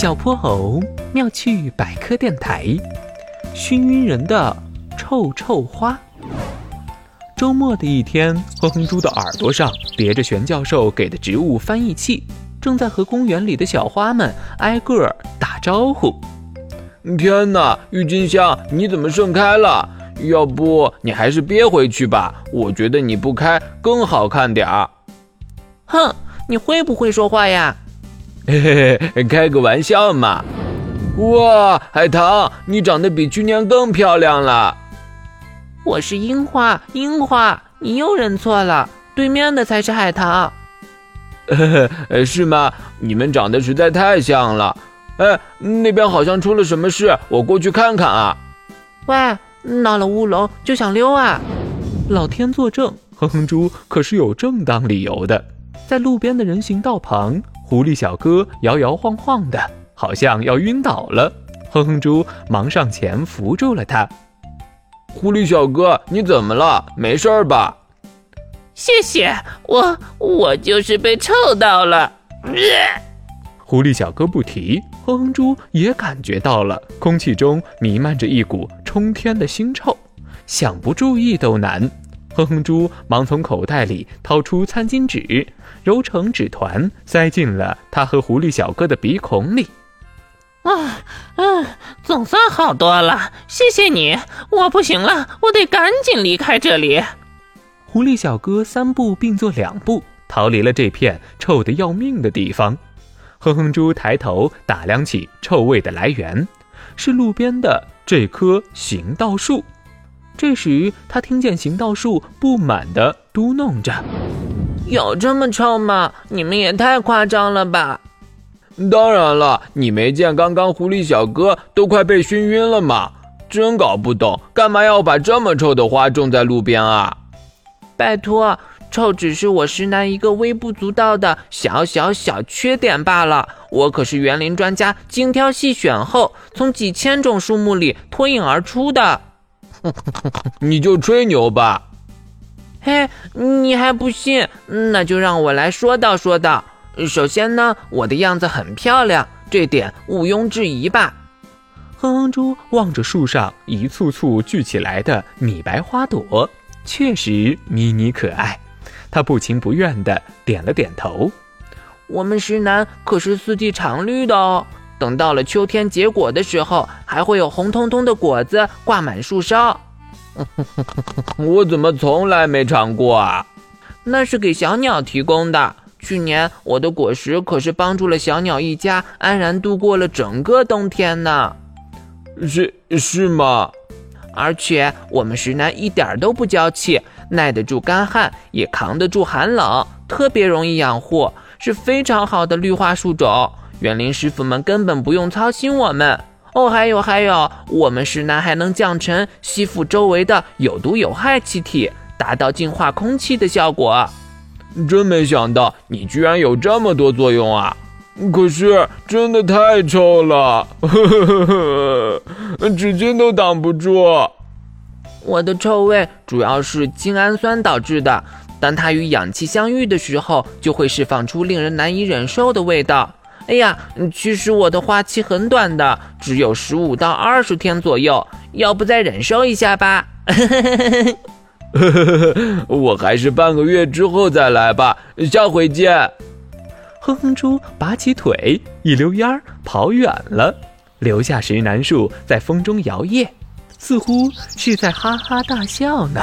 小泼猴妙趣百科电台，熏晕人的臭臭花。周末的一天，哼哼猪的耳朵上别着玄教授给的植物翻译器，正在和公园里的小花们挨个儿打招呼。天哪，郁金香，你怎么盛开了？要不你还是憋回去吧，我觉得你不开更好看点儿。哼，你会不会说话呀？嘿嘿嘿，开个玩笑嘛。哇，海棠，你长得比去年更漂亮了。我是樱花，樱花，你又认错了，对面的才是海棠。呵呵，是吗？你们长得实在太像了。哎，那边好像出了什么事，我过去看看啊。喂。闹了乌龙就想溜啊！老天作证，哼哼猪可是有正当理由的。在路边的人行道旁，狐狸小哥摇摇晃晃的，好像要晕倒了。哼哼猪忙上前扶住了他。狐狸小哥，你怎么了？没事吧？谢谢，我我就是被臭到了。狐狸小哥不提，哼哼猪也感觉到了，空气中弥漫着一股冲天的腥臭，想不注意都难。哼哼猪忙从口袋里掏出餐巾纸，揉成纸团，塞进了他和狐狸小哥的鼻孔里。啊，嗯，总算好多了，谢谢你。我不行了，我得赶紧离开这里。狐狸小哥三步并作两步，逃离了这片臭得要命的地方。哼哼猪抬头打量起臭味的来源，是路边的这棵行道树。这时，他听见行道树不满地嘟囔着：“有这么臭吗？你们也太夸张了吧！”“当然了，你没见刚刚狐狸小哥都快被熏晕了吗？真搞不懂，干嘛要把这么臭的花种在路边啊？”“拜托。”臭只是我石楠一个微不足道的小小小缺点罢了。我可是园林专家，精挑细选后，从几千种树木里脱颖而出的。你就吹牛吧。嘿，你还不信？那就让我来说道说道。首先呢，我的样子很漂亮，这点毋庸置疑吧。哼哼猪望着树上一簇簇聚起来的米白花朵，确实迷你可爱。他不情不愿地点了点头。我们石楠可是四季常绿的哦，等到了秋天结果的时候，还会有红彤彤的果子挂满树梢。我怎么从来没尝过啊？那是给小鸟提供的。去年我的果实可是帮助了小鸟一家安然度过了整个冬天呢。是是吗？而且我们石楠一点都不娇气。耐得住干旱，也扛得住寒冷，特别容易养护，是非常好的绿化树种。园林师傅们根本不用操心我们哦。还有还有，我们石楠还能降尘，吸附周围的有毒有害气体，达到净化空气的效果。真没想到你居然有这么多作用啊！可是真的太臭了，呵呵呵呵纸巾都挡不住。我的臭味主要是精氨酸导致的，当它与氧气相遇的时候，就会释放出令人难以忍受的味道。哎呀，其实我的花期很短的，只有十五到二十天左右，要不再忍受一下吧？我还是半个月之后再来吧，下回见。哼哼猪拔起腿，一溜烟儿跑远了，留下石楠树在风中摇曳。似乎是在哈哈大笑呢。